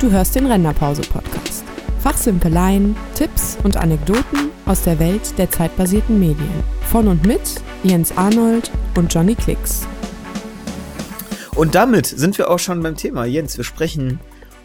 Du hörst den Renderpause-Podcast. Fachsimpeleien, Tipps und Anekdoten aus der Welt der zeitbasierten Medien. Von und mit Jens Arnold und Johnny Klicks. Und damit sind wir auch schon beim Thema. Jens, wir sprechen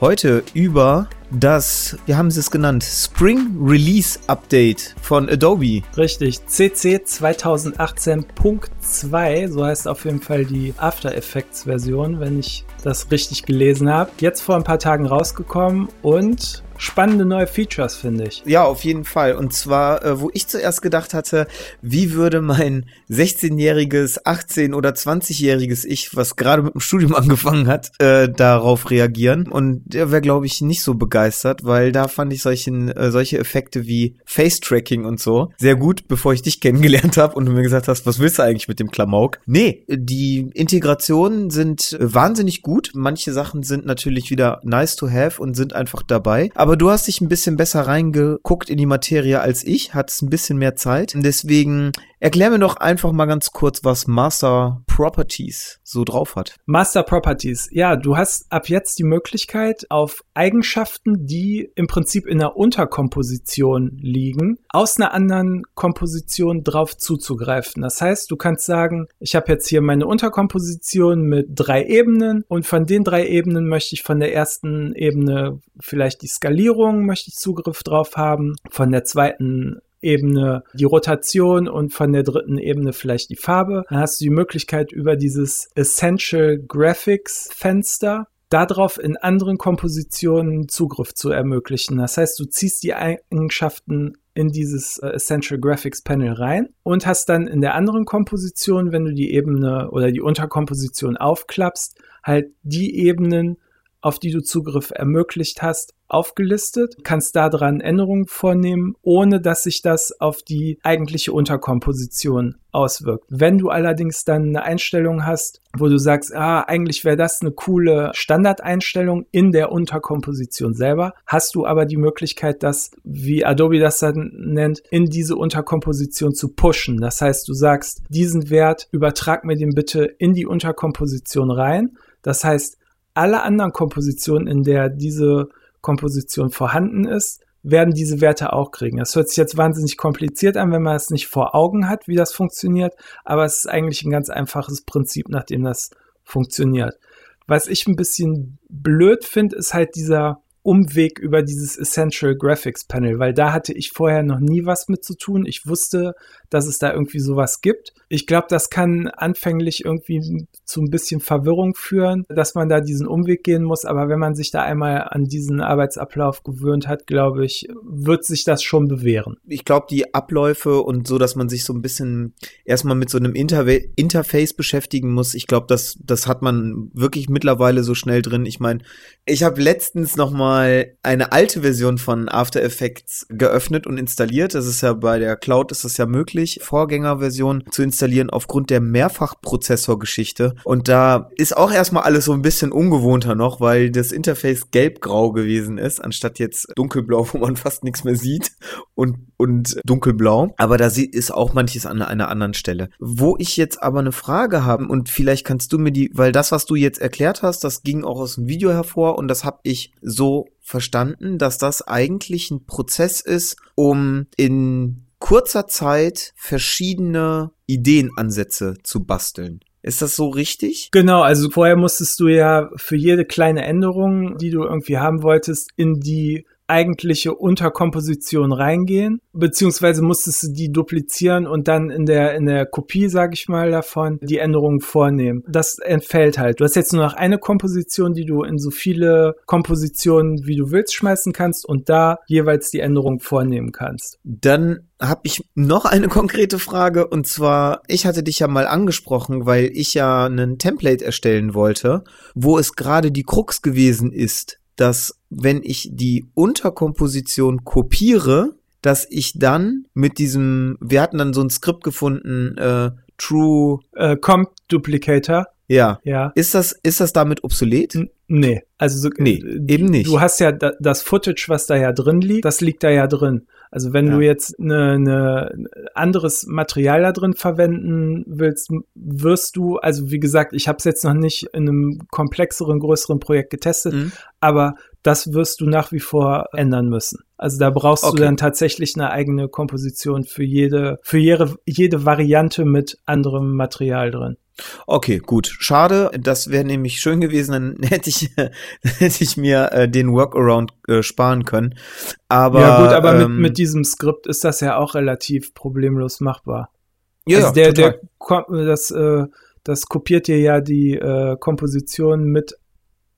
heute über das, wir haben es genannt, Spring Release Update von Adobe. Richtig, CC 2018.2, so heißt auf jeden Fall die After Effects Version, wenn ich das richtig gelesen habe. Jetzt vor ein paar Tagen rausgekommen und spannende neue Features, finde ich. Ja, auf jeden Fall. Und zwar, äh, wo ich zuerst gedacht hatte, wie würde mein 16-jähriges, 18- oder 20-jähriges Ich, was gerade mit dem Studium angefangen hat, äh, darauf reagieren. Und der wäre, glaube ich, nicht so begeistert, weil da fand ich solchen, äh, solche Effekte wie Face-Tracking und so sehr gut, bevor ich dich kennengelernt habe und du mir gesagt hast, was willst du eigentlich mit dem Klamauk? Nee, die Integrationen sind wahnsinnig gut. Manche Sachen sind natürlich wieder nice to have und sind einfach dabei. Aber aber du hast dich ein bisschen besser reingeguckt in die Materie als ich, hattest ein bisschen mehr Zeit. Deswegen erklär mir doch einfach mal ganz kurz, was Master Properties so drauf hat. Master Properties. Ja, du hast ab jetzt die Möglichkeit, auf Eigenschaften, die im Prinzip in der Unterkomposition liegen, aus einer anderen Komposition drauf zuzugreifen. Das heißt, du kannst sagen, ich habe jetzt hier meine Unterkomposition mit drei Ebenen und von den drei Ebenen möchte ich von der ersten Ebene vielleicht die Skalierung Skalierung möchte ich Zugriff drauf haben, von der zweiten Ebene die Rotation und von der dritten Ebene vielleicht die Farbe. Dann hast du die Möglichkeit über dieses Essential Graphics Fenster darauf in anderen Kompositionen Zugriff zu ermöglichen. Das heißt, du ziehst die Eigenschaften in dieses äh, Essential Graphics Panel rein und hast dann in der anderen Komposition, wenn du die Ebene oder die Unterkomposition aufklappst, halt die Ebenen, auf die du Zugriff ermöglicht hast, aufgelistet, kannst daran Änderungen vornehmen, ohne dass sich das auf die eigentliche Unterkomposition auswirkt. Wenn du allerdings dann eine Einstellung hast, wo du sagst, ah, eigentlich wäre das eine coole Standardeinstellung in der Unterkomposition selber, hast du aber die Möglichkeit, das, wie Adobe das dann nennt, in diese Unterkomposition zu pushen. Das heißt, du sagst, diesen Wert übertrag mir den bitte in die Unterkomposition rein. Das heißt, alle anderen Kompositionen, in der diese Komposition vorhanden ist, werden diese Werte auch kriegen. Das hört sich jetzt wahnsinnig kompliziert an, wenn man es nicht vor Augen hat, wie das funktioniert, aber es ist eigentlich ein ganz einfaches Prinzip, nach dem das funktioniert. Was ich ein bisschen blöd finde, ist halt dieser Umweg über dieses Essential Graphics Panel, weil da hatte ich vorher noch nie was mit zu tun. Ich wusste, dass es da irgendwie sowas gibt. Ich glaube, das kann anfänglich irgendwie zu ein bisschen Verwirrung führen, dass man da diesen Umweg gehen muss. Aber wenn man sich da einmal an diesen Arbeitsablauf gewöhnt hat, glaube ich, wird sich das schon bewähren. Ich glaube, die Abläufe und so, dass man sich so ein bisschen erstmal mit so einem Interve Interface beschäftigen muss, ich glaube, das, das hat man wirklich mittlerweile so schnell drin. Ich meine, ich habe letztens noch mal eine alte Version von After Effects geöffnet und installiert. Das ist ja bei der Cloud ist das ja möglich, Vorgängerversion zu installieren aufgrund der Mehrfachprozessorgeschichte. Und da ist auch erstmal alles so ein bisschen ungewohnter noch, weil das Interface gelb-grau gewesen ist, anstatt jetzt dunkelblau, wo man fast nichts mehr sieht und, und dunkelblau. Aber da ist auch manches an einer anderen Stelle. Wo ich jetzt aber eine Frage habe und vielleicht kannst du mir die, weil das, was du jetzt erklärt hast, das ging auch aus dem Video hervor und das habe ich so verstanden, dass das eigentlich ein Prozess ist, um in kurzer Zeit verschiedene Ideenansätze zu basteln. Ist das so richtig? Genau, also vorher musstest du ja für jede kleine Änderung, die du irgendwie haben wolltest, in die eigentliche Unterkomposition reingehen, beziehungsweise musstest du die duplizieren und dann in der, in der Kopie, sage ich mal, davon die Änderungen vornehmen. Das entfällt halt. Du hast jetzt nur noch eine Komposition, die du in so viele Kompositionen, wie du willst, schmeißen kannst und da jeweils die Änderung vornehmen kannst. Dann habe ich noch eine konkrete Frage und zwar, ich hatte dich ja mal angesprochen, weil ich ja einen Template erstellen wollte, wo es gerade die Krux gewesen ist, dass wenn ich die Unterkomposition kopiere, dass ich dann mit diesem, wir hatten dann so ein Skript gefunden, äh, True äh, Comp Duplicator. Ja. Ja. Ist das, ist das damit obsolet? N nee. Also so, nee, eben nicht. Du hast ja da, das Footage, was da ja drin liegt, das liegt da ja drin. Also wenn ja. du jetzt eine, ne anderes Material da drin verwenden willst, wirst du, also wie gesagt, ich habe es jetzt noch nicht in einem komplexeren, größeren Projekt getestet, mhm. aber das wirst du nach wie vor ändern müssen. Also da brauchst okay. du dann tatsächlich eine eigene Komposition für jede, für jede, jede Variante mit anderem Material drin. Okay, gut. Schade. Das wäre nämlich schön gewesen, dann hätte ich, hätte ich mir äh, den Workaround äh, sparen können. Aber, ja gut, aber ähm, mit, mit diesem Skript ist das ja auch relativ problemlos machbar. Ja, also der, total. der, das, äh, das kopiert dir ja die äh, Komposition mit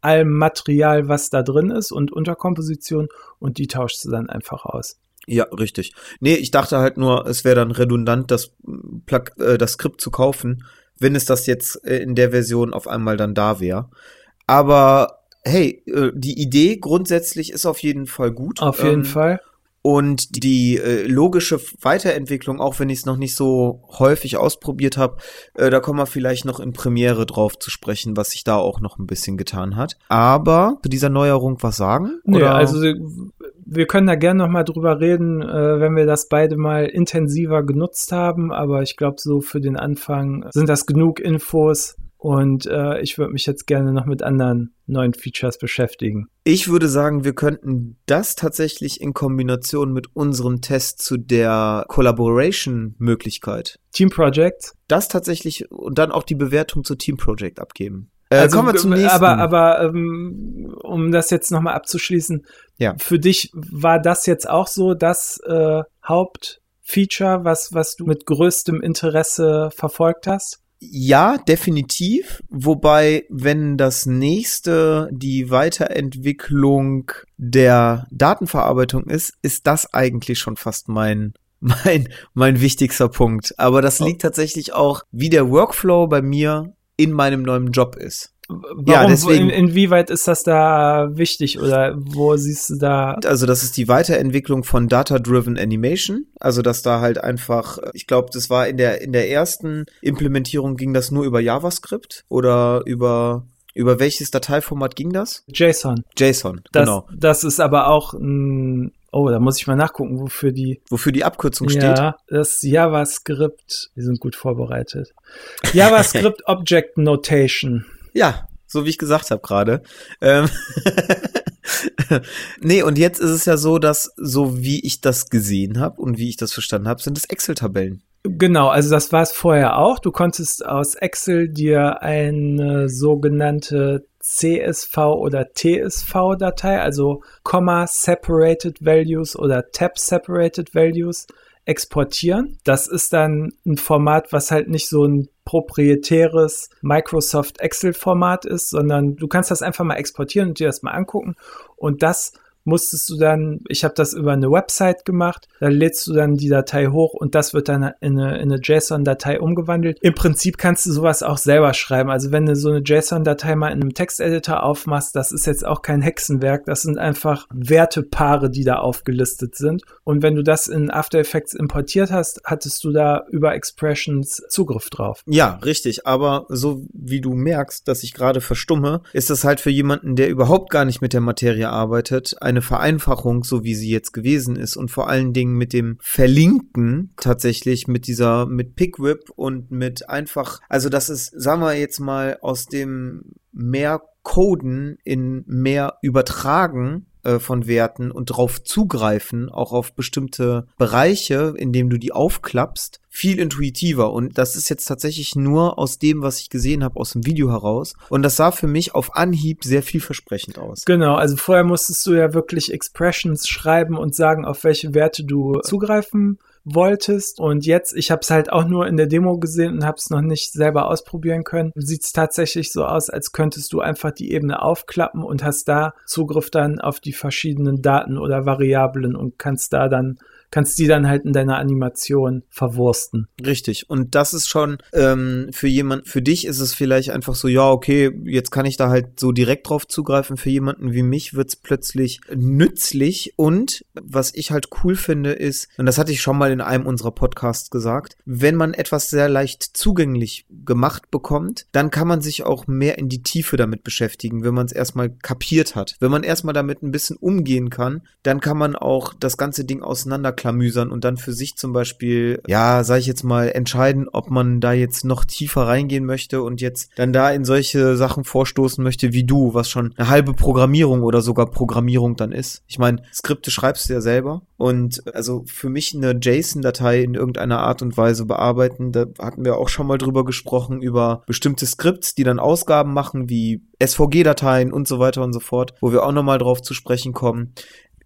allem Material, was da drin ist und Unterkomposition und die tauschst du dann einfach aus. Ja, richtig. Nee, ich dachte halt nur, es wäre dann redundant, das, Plug, äh, das Skript zu kaufen, wenn es das jetzt äh, in der Version auf einmal dann da wäre. Aber hey, äh, die Idee grundsätzlich ist auf jeden Fall gut. Auf jeden ähm, Fall. Und die äh, logische Weiterentwicklung, auch wenn ich es noch nicht so häufig ausprobiert habe, äh, da kommen wir vielleicht noch in Premiere drauf zu sprechen, was sich da auch noch ein bisschen getan hat. Aber zu dieser Neuerung was sagen? Nee, oder? also wir können da gerne noch mal drüber reden, äh, wenn wir das beide mal intensiver genutzt haben. Aber ich glaube, so für den Anfang sind das genug Infos, und äh, ich würde mich jetzt gerne noch mit anderen neuen Features beschäftigen. Ich würde sagen, wir könnten das tatsächlich in Kombination mit unserem Test zu der Collaboration-Möglichkeit. Team Project. Das tatsächlich und dann auch die Bewertung zu Team Project abgeben. Äh, also, kommen wir zum nächsten. Aber, aber ähm, um das jetzt nochmal abzuschließen, ja. für dich war das jetzt auch so das äh, Hauptfeature, was, was du mit größtem Interesse verfolgt hast? Ja, definitiv. Wobei, wenn das nächste die Weiterentwicklung der Datenverarbeitung ist, ist das eigentlich schon fast mein mein mein wichtigster Punkt. Aber das oh. liegt tatsächlich auch, wie der Workflow bei mir in meinem neuen Job ist. Warum, ja, deswegen, in, inwieweit ist das da wichtig oder wo siehst du da? Also das ist die Weiterentwicklung von Data-Driven Animation. Also dass da halt einfach, ich glaube, das war in der in der ersten Implementierung ging das nur über JavaScript oder über über welches Dateiformat ging das? JSON. JSON, das, genau. Das ist aber auch ein Oh, da muss ich mal nachgucken, wofür die. Wofür die Abkürzung ja, steht. Ja, das JavaScript. Wir sind gut vorbereitet. JavaScript Object Notation. Ja, so wie ich gesagt habe gerade. Ähm nee, und jetzt ist es ja so, dass so wie ich das gesehen habe und wie ich das verstanden habe, sind es Excel-Tabellen. Genau, also das war es vorher auch. Du konntest aus Excel dir eine sogenannte CSV oder TSV-Datei, also Comma Separated Values oder Tab Separated Values exportieren. Das ist dann ein Format, was halt nicht so ein proprietäres Microsoft Excel-Format ist, sondern du kannst das einfach mal exportieren und dir das mal angucken. Und das musstest du dann, ich habe das über eine Website gemacht, da lädst du dann die Datei hoch und das wird dann in eine, in eine JSON-Datei umgewandelt. Im Prinzip kannst du sowas auch selber schreiben. Also wenn du so eine JSON-Datei mal in einem Texteditor aufmachst, das ist jetzt auch kein Hexenwerk, das sind einfach Wertepaare, die da aufgelistet sind. Und wenn du das in After Effects importiert hast, hattest du da über Expressions Zugriff drauf. Ja, richtig. Aber so wie du merkst, dass ich gerade verstumme, ist das halt für jemanden, der überhaupt gar nicht mit der Materie arbeitet, eine Vereinfachung, so wie sie jetzt gewesen ist und vor allen Dingen mit dem Verlinken tatsächlich mit dieser, mit Pickwhip und mit einfach, also das ist, sagen wir jetzt mal, aus dem mehr Coden in mehr Übertragen äh, von Werten und darauf zugreifen, auch auf bestimmte Bereiche, indem du die aufklappst, viel intuitiver. Und das ist jetzt tatsächlich nur aus dem, was ich gesehen habe, aus dem Video heraus. Und das sah für mich auf Anhieb sehr vielversprechend aus. Genau, also vorher musstest du ja wirklich Expressions schreiben und sagen, auf welche Werte du zugreifen wolltest. Und jetzt, ich habe es halt auch nur in der Demo gesehen und habe es noch nicht selber ausprobieren können. Sieht es tatsächlich so aus, als könntest du einfach die Ebene aufklappen und hast da Zugriff dann auf die verschiedenen Daten oder Variablen und kannst da dann kannst die dann halt in deiner Animation verwursten. Richtig. Und das ist schon ähm, für jemand, für dich ist es vielleicht einfach so, ja, okay, jetzt kann ich da halt so direkt drauf zugreifen. Für jemanden wie mich wird's plötzlich nützlich. Und was ich halt cool finde, ist, und das hatte ich schon mal in einem unserer Podcasts gesagt, wenn man etwas sehr leicht zugänglich gemacht bekommt, dann kann man sich auch mehr in die Tiefe damit beschäftigen, wenn man es erstmal kapiert hat. Wenn man erstmal damit ein bisschen umgehen kann, dann kann man auch das ganze Ding auseinander auseinanderklamüsern und dann für sich zum Beispiel, ja, sage ich jetzt mal, entscheiden, ob man da jetzt noch tiefer reingehen möchte und jetzt dann da in solche Sachen vorstoßen möchte wie du, was schon eine halbe Programmierung oder sogar Programmierung dann ist. Ich meine, Skripte schreibst du ja selber und also für mich eine JSON-Datei in irgendeiner Art und Weise bearbeiten, da hatten wir auch schon mal drüber gesprochen, über bestimmte Skripts, die dann Ausgaben machen, wie SVG-Dateien und so weiter und so fort, wo wir auch nochmal drauf zu sprechen kommen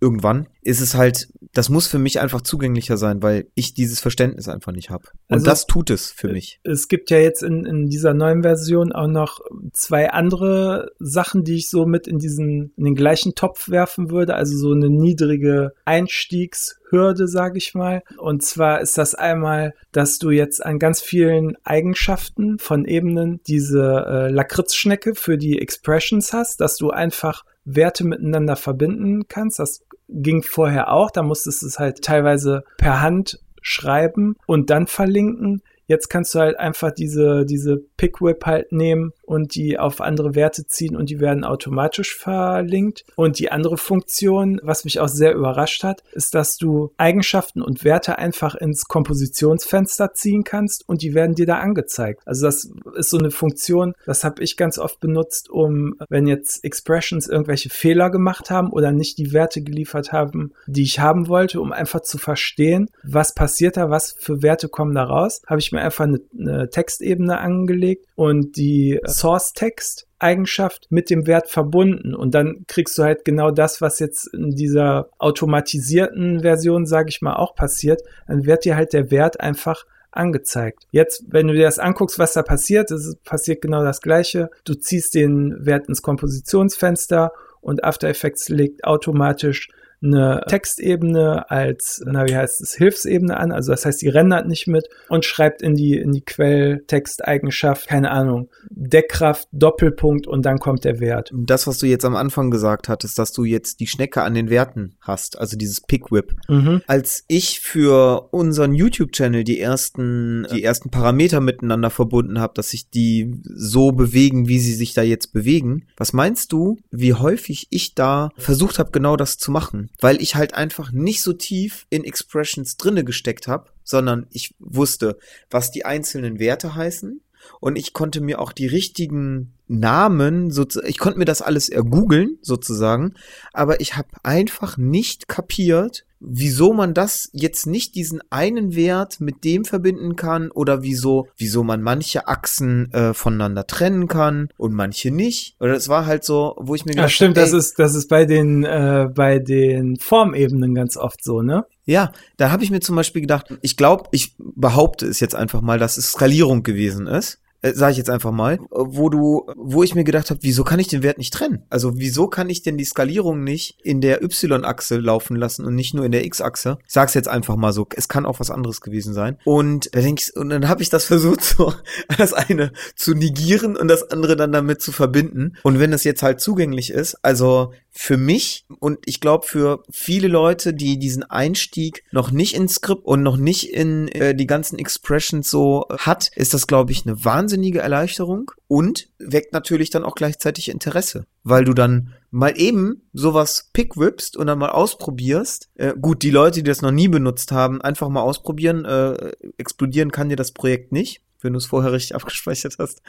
irgendwann ist es halt, das muss für mich einfach zugänglicher sein, weil ich dieses Verständnis einfach nicht habe. Und also, das tut es für mich. Es gibt ja jetzt in, in dieser neuen Version auch noch zwei andere Sachen, die ich so mit in diesen, in den gleichen Topf werfen würde. Also so eine niedrige Einstiegshürde, sage ich mal. Und zwar ist das einmal, dass du jetzt an ganz vielen Eigenschaften von Ebenen diese äh, Lakritzschnecke für die Expressions hast, dass du einfach Werte miteinander verbinden kannst. Das ging vorher auch. Da musstest du es halt teilweise per Hand schreiben und dann verlinken. Jetzt kannst du halt einfach diese, diese Pickwhip halt nehmen und die auf andere Werte ziehen und die werden automatisch verlinkt. Und die andere Funktion, was mich auch sehr überrascht hat, ist, dass du Eigenschaften und Werte einfach ins Kompositionsfenster ziehen kannst und die werden dir da angezeigt. Also das ist so eine Funktion, das habe ich ganz oft benutzt, um, wenn jetzt Expressions irgendwelche Fehler gemacht haben oder nicht die Werte geliefert haben, die ich haben wollte, um einfach zu verstehen, was passiert da, was für Werte kommen da raus, habe ich mir einfach eine, eine Textebene angelegt und die Source-Text Eigenschaft mit dem Wert verbunden und dann kriegst du halt genau das, was jetzt in dieser automatisierten Version, sage ich mal, auch passiert. Dann wird dir halt der Wert einfach angezeigt. Jetzt, wenn du dir das anguckst, was da passiert, es passiert genau das Gleiche. Du ziehst den Wert ins Kompositionsfenster und After Effects legt automatisch eine Textebene als, na, wie heißt es, Hilfsebene an. Also das heißt, die rendert nicht mit und schreibt in die, in die Quelltexteigenschaft, keine Ahnung, Deckkraft, Doppelpunkt und dann kommt der Wert. Das, was du jetzt am Anfang gesagt hattest, dass du jetzt die Schnecke an den Werten hast, also dieses Pickwhip. Mhm. Als ich für unseren YouTube-Channel die ersten, die ersten Parameter miteinander verbunden habe, dass sich die so bewegen, wie sie sich da jetzt bewegen, was meinst du, wie häufig ich da versucht habe, genau das zu machen? Weil ich halt einfach nicht so tief in Expressions drinne gesteckt habe, sondern ich wusste, was die einzelnen Werte heißen. Und ich konnte mir auch die richtigen Namen, ich konnte mir das alles ergoogeln sozusagen, aber ich habe einfach nicht kapiert, wieso man das jetzt nicht diesen einen Wert mit dem verbinden kann oder wieso, wieso man manche Achsen äh, voneinander trennen kann und manche nicht. Oder es war halt so, wo ich mir gedacht Ja, stimmt, hab, ey, das ist, das ist bei den, äh, bei den Formebenen ganz oft so, ne? Ja, da habe ich mir zum Beispiel gedacht, ich glaube, ich behaupte es jetzt einfach mal, dass es Skalierung gewesen ist äh, sage ich jetzt einfach mal, wo du, wo ich mir gedacht habe, wieso kann ich den Wert nicht trennen? Also wieso kann ich denn die Skalierung nicht in der Y-Achse laufen lassen und nicht nur in der X-Achse? Ich sag's jetzt einfach mal so, es kann auch was anderes gewesen sein. Und da denk ich, und dann habe ich das versucht, so das eine zu negieren und das andere dann damit zu verbinden. Und wenn es jetzt halt zugänglich ist, also für mich und ich glaube für viele Leute, die diesen Einstieg noch nicht in Skript und noch nicht in äh, die ganzen Expressions so hat, ist das glaube ich eine wahnsinnige Erleichterung und weckt natürlich dann auch gleichzeitig Interesse, weil du dann mal eben sowas pickwipst und dann mal ausprobierst. Äh, gut, die Leute, die das noch nie benutzt haben, einfach mal ausprobieren. Äh, explodieren kann dir das Projekt nicht wenn du es vorher richtig abgespeichert hast.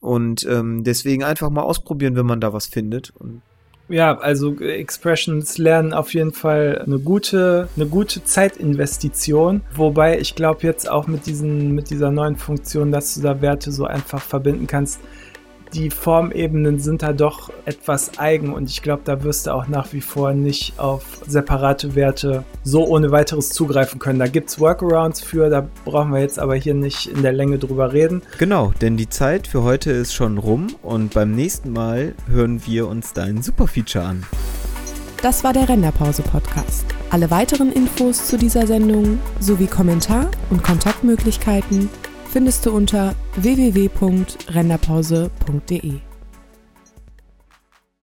Und ähm, deswegen einfach mal ausprobieren, wenn man da was findet. Und ja, also Expressions lernen auf jeden Fall eine gute, eine gute Zeitinvestition. Wobei ich glaube jetzt auch mit diesen, mit dieser neuen Funktion, dass du da Werte so einfach verbinden kannst, die Formebenen sind da doch etwas eigen und ich glaube, da wirst du auch nach wie vor nicht auf separate Werte so ohne weiteres zugreifen können. Da gibt es Workarounds für, da brauchen wir jetzt aber hier nicht in der Länge drüber reden. Genau, denn die Zeit für heute ist schon rum und beim nächsten Mal hören wir uns dein Superfeature an. Das war der Renderpause-Podcast. Alle weiteren Infos zu dieser Sendung sowie Kommentar- und Kontaktmöglichkeiten findest du unter www.renderpause.de.